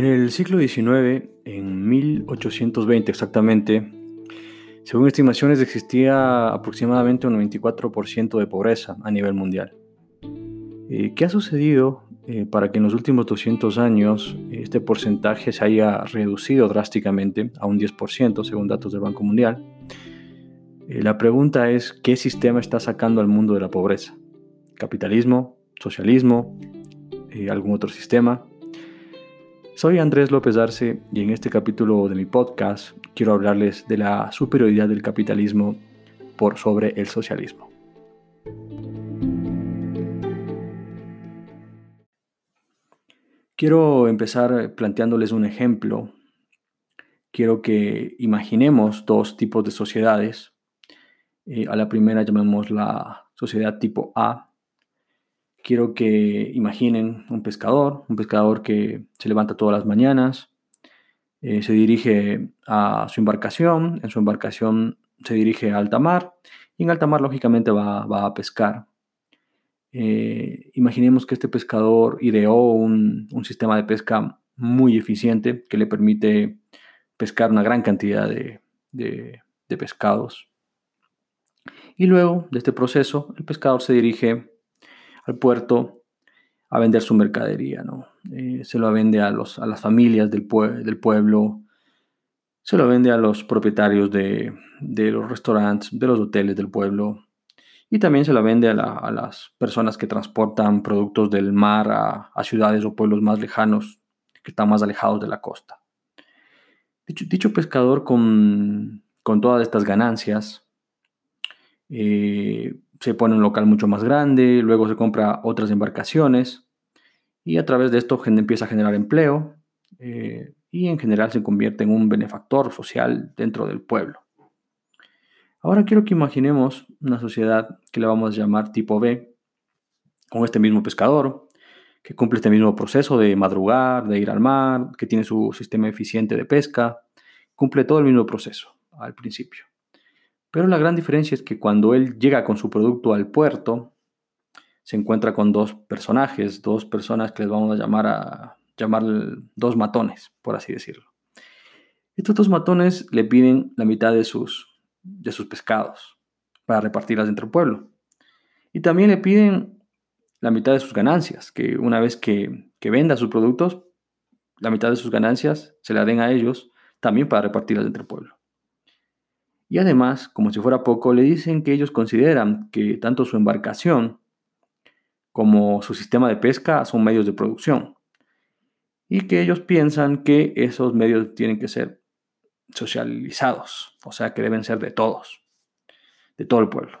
En el siglo XIX, en 1820 exactamente, según estimaciones existía aproximadamente un 94% de pobreza a nivel mundial. Eh, ¿Qué ha sucedido eh, para que en los últimos 200 años este porcentaje se haya reducido drásticamente a un 10% según datos del Banco Mundial? Eh, la pregunta es, ¿qué sistema está sacando al mundo de la pobreza? ¿Capitalismo? ¿Socialismo? ¿Algún otro sistema? Soy Andrés López Arce y en este capítulo de mi podcast quiero hablarles de la superioridad del capitalismo por sobre el socialismo. Quiero empezar planteándoles un ejemplo. Quiero que imaginemos dos tipos de sociedades. Eh, a la primera llamemos la sociedad tipo A. Quiero que imaginen un pescador, un pescador que se levanta todas las mañanas, eh, se dirige a su embarcación, en su embarcación se dirige a alta mar y en alta mar lógicamente va, a pescar. Eh, imaginemos que este pescador ideó un, sistema de pesca muy eficiente que le permite pescar una gran cantidad de, de pescados. Y luego de este proceso, el pescador se dirige al puerto a vender su mercadería, ¿no? Eh, se lo vende a, los, a las familias del, del, pueblo, se lo vende a los propietarios de, los restaurantes, de los hoteles del pueblo, y también se lo vende a, las personas que transportan productos del mar a, ciudades o pueblos más lejanos, que están más alejados de la costa. Dicho, pescador con, todas estas ganancias, eh, se pone un local mucho más grande, luego se compra otras embarcaciones y a través de esto empieza a generar empleo eh, y en general se convierte en un benefactor social dentro del pueblo. Ahora quiero que imaginemos una sociedad que le vamos a llamar tipo B, con este mismo pescador, que cumple este mismo proceso de madrugar, de ir al mar, que tiene su sistema eficiente de pesca, cumple todo el mismo proceso al principio. Pero la gran diferencia es que cuando él llega con su producto al puerto, se encuentra con dos personajes, dos personas que les vamos a llamar a llamar dos matones, por así decirlo. Estos dos matones le piden la mitad de sus, de sus pescados para repartirlas dentro del pueblo. Y también le piden la mitad de sus ganancias, que una vez que, que venda sus productos, la mitad de sus ganancias se la den a ellos también para repartirlas dentro del pueblo. Y además, como si fuera poco, le dicen que ellos consideran que tanto su embarcación como su sistema de pesca son medios de producción y que ellos piensan que esos medios tienen que ser socializados, o sea que deben ser de todos, de todo el pueblo.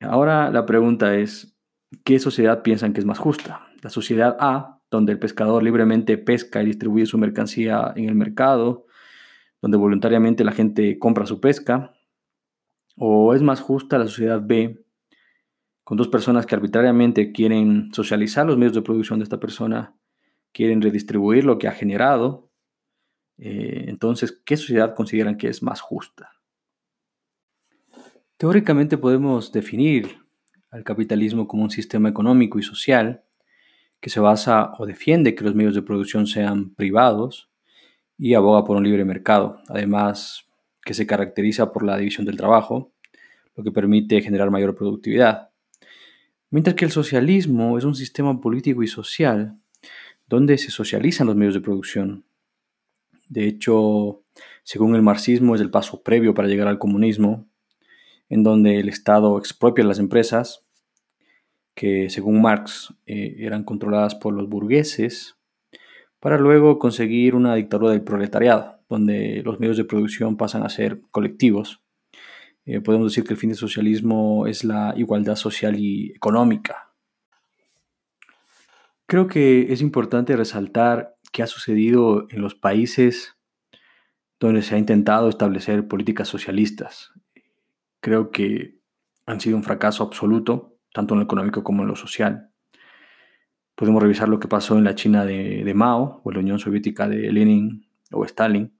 Ahora la pregunta es, ¿qué sociedad piensan que es más justa? La sociedad A, donde el pescador libremente pesca y distribuye su mercancía en el mercado, donde voluntariamente la gente compra su pesca? ¿O es más justa la sociedad B, con dos personas que arbitrariamente quieren socializar los medios de producción de esta persona, quieren redistribuir lo que ha generado? Eh, entonces, ¿qué sociedad consideran que es más justa? Teóricamente podemos definir al capitalismo como un sistema económico y social que se basa o defiende que los medios de producción sean privados y aboga por un libre mercado, además que se caracteriza por la división del trabajo, lo que permite generar mayor productividad. Mientras que el socialismo es un sistema político y social donde se socializan los medios de producción. De hecho, según el marxismo es el paso previo para llegar al comunismo, en donde el Estado expropia las empresas, que según Marx eh, eran controladas por los burgueses, para luego conseguir una dictadura del proletariado, donde los medios de producción pasan a ser colectivos. Eh, podemos decir que el fin del socialismo es la igualdad social y económica. Creo que es importante resaltar qué ha sucedido en los países donde se ha intentado establecer políticas socialistas. Creo que han sido un fracaso absoluto, tanto en lo económico como en lo social. Podemos revisar lo que pasó en la China de, Mao o en la Unión Soviética de Lenin o Stalin.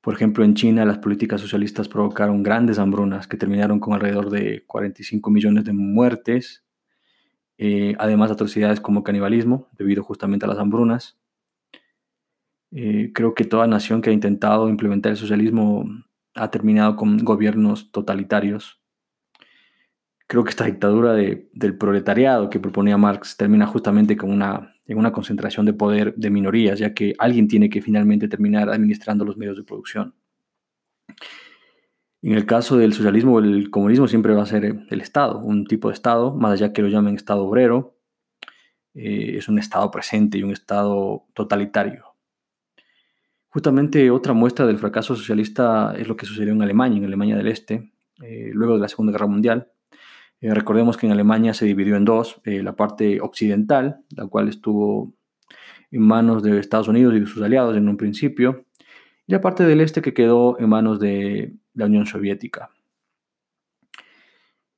Por ejemplo, en China las políticas socialistas provocaron grandes hambrunas que terminaron con alrededor de 45 millones de muertes, eh, además atrocidades como canibalismo, debido justamente a las hambrunas. Eh, creo que toda nación que ha intentado implementar el socialismo ha terminado con gobiernos totalitarios. Creo que esta dictadura del proletariado que proponía Marx termina justamente con una, en una concentración de poder de minorías, ya que alguien tiene que finalmente terminar administrando los medios de producción. En el caso del socialismo el comunismo siempre va a ser el Estado, un tipo de Estado, más allá que lo llamen Estado obrero, eh, es un Estado presente y un Estado totalitario. Justamente otra muestra del fracaso socialista es lo que sucedió en Alemania, en Alemania del Este, eh, luego de la Segunda Guerra Mundial. Eh, recordemos que en Alemania se dividió en dos, eh, la parte occidental, la cual estuvo en manos de Estados Unidos y de sus aliados en un principio, y la parte del este que quedó en manos de la Unión Soviética.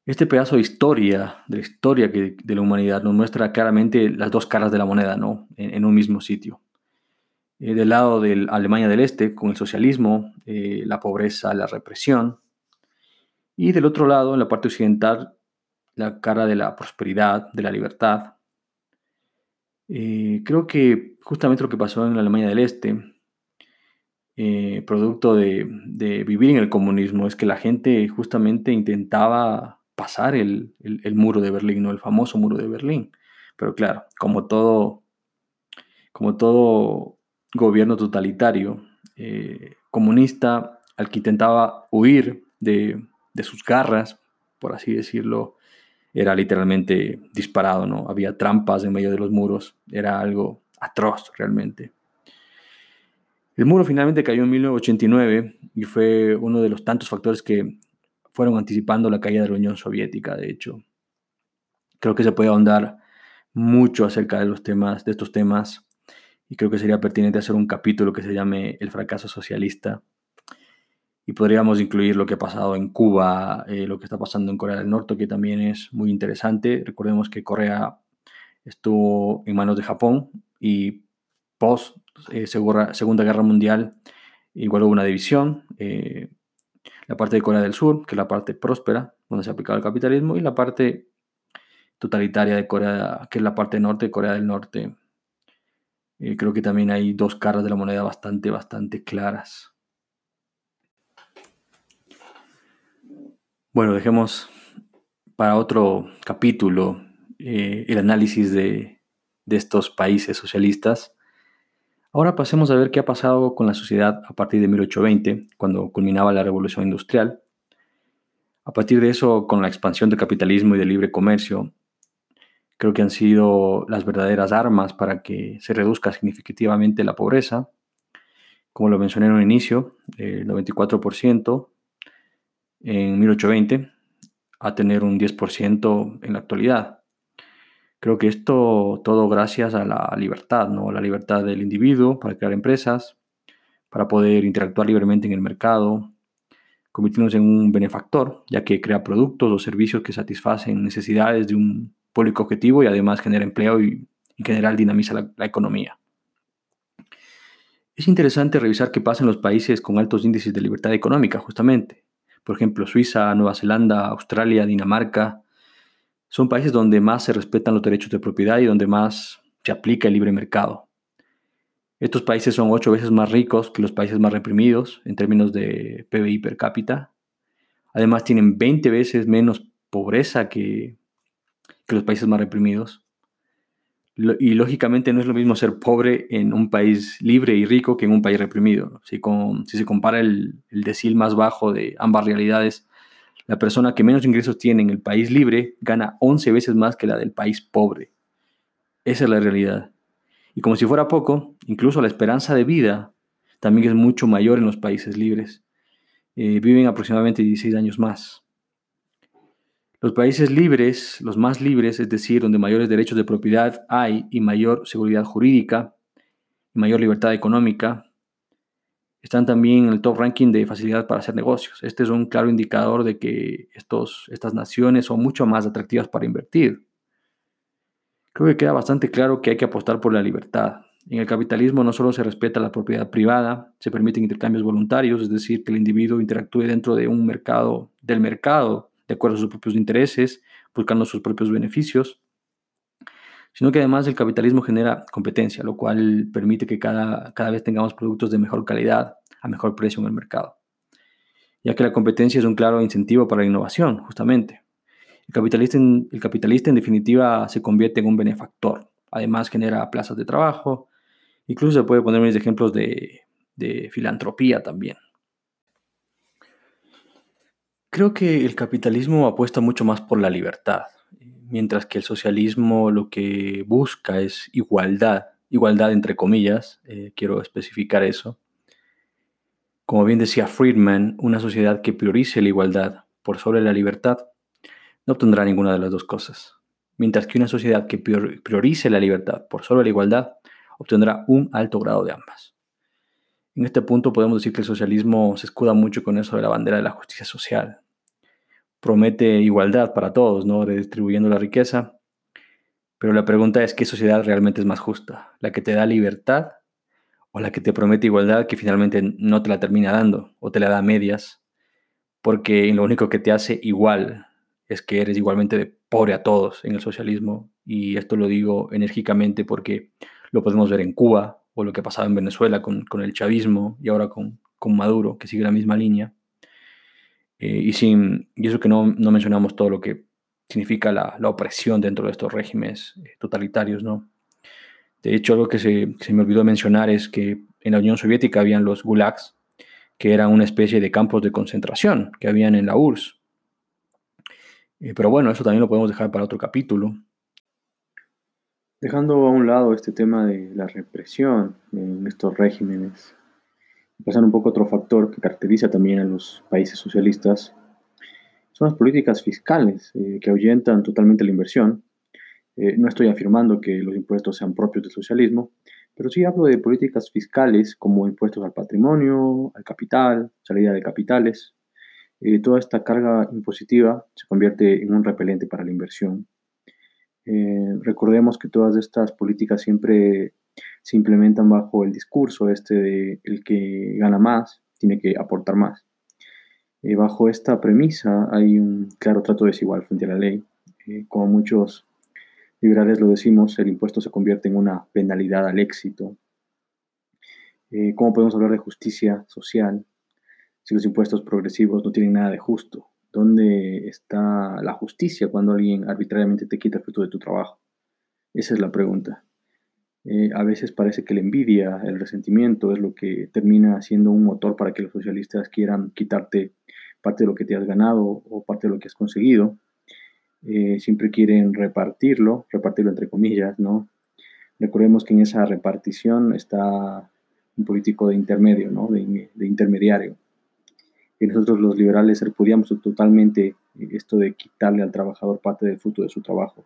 Este pedazo de historia, de la historia de la humanidad, nos muestra claramente las dos caras de la moneda, ¿no? en un mismo sitio. Eh, del lado de Alemania del Este, con el socialismo, la pobreza, la represión, y del otro lado, en la parte occidental, la cara de la prosperidad, de la libertad. Eh, creo que justamente lo que pasó en la Alemania del Este, producto de, vivir en el comunismo, es que la gente justamente intentaba pasar el, muro de Berlín, ¿no? el famoso muro de Berlín. Pero claro, como todo, como todo gobierno totalitario eh, comunista al que intentaba huir de, sus garras, por así decirlo, era literalmente disparado, ¿no? Había trampas en medio de los muros, era algo atroz realmente. El muro finalmente cayó en 1989 y fue uno de los tantos factores que fueron anticipando la caída de la Unión Soviética, de hecho. Creo que se puede ahondar mucho acerca de los temas, de estos temas y creo que sería pertinente hacer un capítulo que se llame El fracaso socialista. Y podríamos incluir lo que ha pasado en Cuba, eh, lo que está pasando en Corea del Norte, que también es muy interesante. Recordemos que Corea estuvo en manos de Japón y post eh, Segunda Guerra Mundial igual hubo una división. Eh, la parte de Corea del Sur, que es la parte próspera, donde se aplicaba el capitalismo, y la parte totalitaria de Corea, que es la parte norte de Corea del Norte, creo que también hay dos caras de la moneda bastante, bastante claras. Bueno, dejemos para otro capítulo eh, el análisis de, de estos países socialistas. Ahora pasemos a ver qué ha pasado con la sociedad a partir de 1820, cuando culminaba la revolución industrial. A partir de eso, con la expansión del capitalismo y del libre comercio, creo que han sido las verdaderas armas para que se reduzca significativamente la pobreza. Como lo mencioné en un inicio, el 94% en 1820 a tener un 10% en la actualidad. Creo que esto todo gracias a la libertad, ¿no? La libertad del individuo para crear empresas, para poder interactuar libremente en el mercado, convirtiéndose en un benefactor, ya que crea productos o servicios que satisfacen necesidades de un público objetivo y además genera empleo y en general dinamiza la, economía. Es interesante revisar qué pasa en los países con altos índices de libertad económica, justamente. Por ejemplo, Suiza, Nueva Zelanda, Australia, Dinamarca. Son países donde más se respetan los derechos de propiedad y donde más se aplica el libre mercado. Estos países son ocho veces más ricos que los países más reprimidos en términos de PBI per cápita. Además, tienen 20 veces menos pobreza que que los países más reprimidos. Y lógicamente no es lo mismo ser pobre en un país libre y rico que en un país reprimido. Si, se compara el, el decil más bajo de ambas realidades, la persona que menos ingresos tiene en el país libre gana 11 veces más que la del país pobre. Esa es la realidad. Y como si fuera poco, incluso la esperanza de vida también es mucho mayor en los países libres. Eh, viven aproximadamente 16 años más. Los países libres, los más libres, es decir, donde mayores derechos de propiedad hay y mayor seguridad jurídica y mayor libertad económica, están también en el top ranking de facilidad para hacer negocios. Este es un claro indicador de que estos, estas naciones son mucho más atractivas para invertir. Creo que queda bastante claro que hay que apostar por la libertad. En el capitalismo no solo se respeta la propiedad privada, se permiten intercambios voluntarios, es decir, que el individuo interactúe dentro de un mercado, del mercado, de acuerdo a sus propios intereses, buscando sus propios beneficios, sino que además el capitalismo genera competencia, lo cual permite que cada, cada vez tengamos productos de mejor calidad a mejor precio en el mercado, ya que la competencia es un claro incentivo para la innovación, justamente. El capitalista, en, el capitalista en definitiva se convierte en un benefactor, además genera plazas de trabajo, incluso se puede poner mis ejemplos de, de filantropía también. Creo que el capitalismo apuesta mucho más por la libertad, mientras que el socialismo lo que busca es igualdad, igualdad entre comillas, eh, quiero especificar eso. Como bien decía Friedman, una sociedad que priorice la igualdad por sobre la libertad no obtendrá ninguna de las dos cosas, mientras que una sociedad que priorice la libertad por sobre la igualdad obtendrá un alto grado de ambas. En este punto podemos decir que el socialismo se escuda mucho con eso de la bandera de la justicia social. Promete igualdad para todos, ¿no? Redistribuyendo la riqueza. Pero la pregunta es, ¿qué sociedad realmente es más justa? ¿La que te da libertad o la que te promete igualdad que finalmente no te la termina dando o te la da a medias? Porque lo único que te hace igual es que eres igualmente pobre a todos en el socialismo. Y esto lo digo enérgicamente porque lo podemos ver en Cuba, lo que pasaba en Venezuela con, el chavismo y ahora con, Maduro, que sigue la misma línea. Eh, y, sin, y eso que no, mencionamos todo lo que significa la, opresión dentro de estos regímenes eh, totalitarios, ¿no? De hecho, algo que se, me olvidó mencionar es que en la Unión Soviética habían los gulags, que eran una especie de campos de concentración que habían en la URSS. Eh, pero bueno, eso también lo podemos dejar para otro capítulo. Dejando a un lado este tema de la represión en estos regímenes, pasando un poco otro factor que caracteriza también a los países socialistas, son las políticas fiscales eh, que ahuyentan totalmente la inversión. Eh, no estoy afirmando que los impuestos sean propios del socialismo, pero sí hablo de políticas fiscales como impuestos al patrimonio, al capital, salida de capitales. Eh, toda esta carga impositiva se convierte en un repelente para la inversión eh, recordemos que todas estas políticas siempre se implementan bajo el discurso este de el que gana más tiene que aportar más. Eh, bajo esta premisa hay un claro trato desigual frente a la ley. Eh, como muchos liberales lo decimos, el impuesto se convierte en una penalidad al éxito. ¿Cómo podemos hablar de justicia social si los impuestos progresivos no tienen nada de justo? ¿Dónde está la justicia cuando alguien arbitrariamente te quita el fruto de tu trabajo? Esa es la pregunta. Eh, a veces parece que la envidia, el resentimiento es lo que termina siendo un motor para que los socialistas quieran quitarte parte de lo que te has ganado o parte de lo que has conseguido. Eh, siempre quieren repartirlo, repartirlo entre comillas, ¿no? Recordemos que en esa repartición está un político de intermedio, ¿no? de intermediario que nosotros los liberales repudiamos totalmente esto de quitarle al trabajador parte del fruto de su trabajo.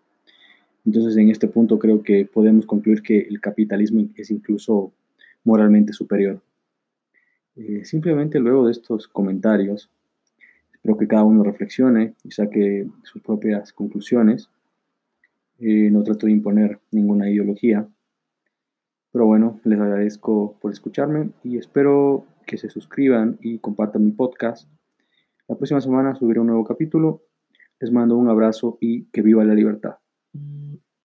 Entonces, en este punto creo que podemos concluir que el capitalismo es incluso moralmente superior. Eh, simplemente luego de estos comentarios, espero que cada uno reflexione y saque sus propias conclusiones. Eh, no trato de imponer ninguna ideología, pero bueno, les agradezco por escucharme y espero que se suscriban y compartan mi podcast. La próxima semana subiré un nuevo capítulo. Les mando un abrazo y que viva la libertad. Mm.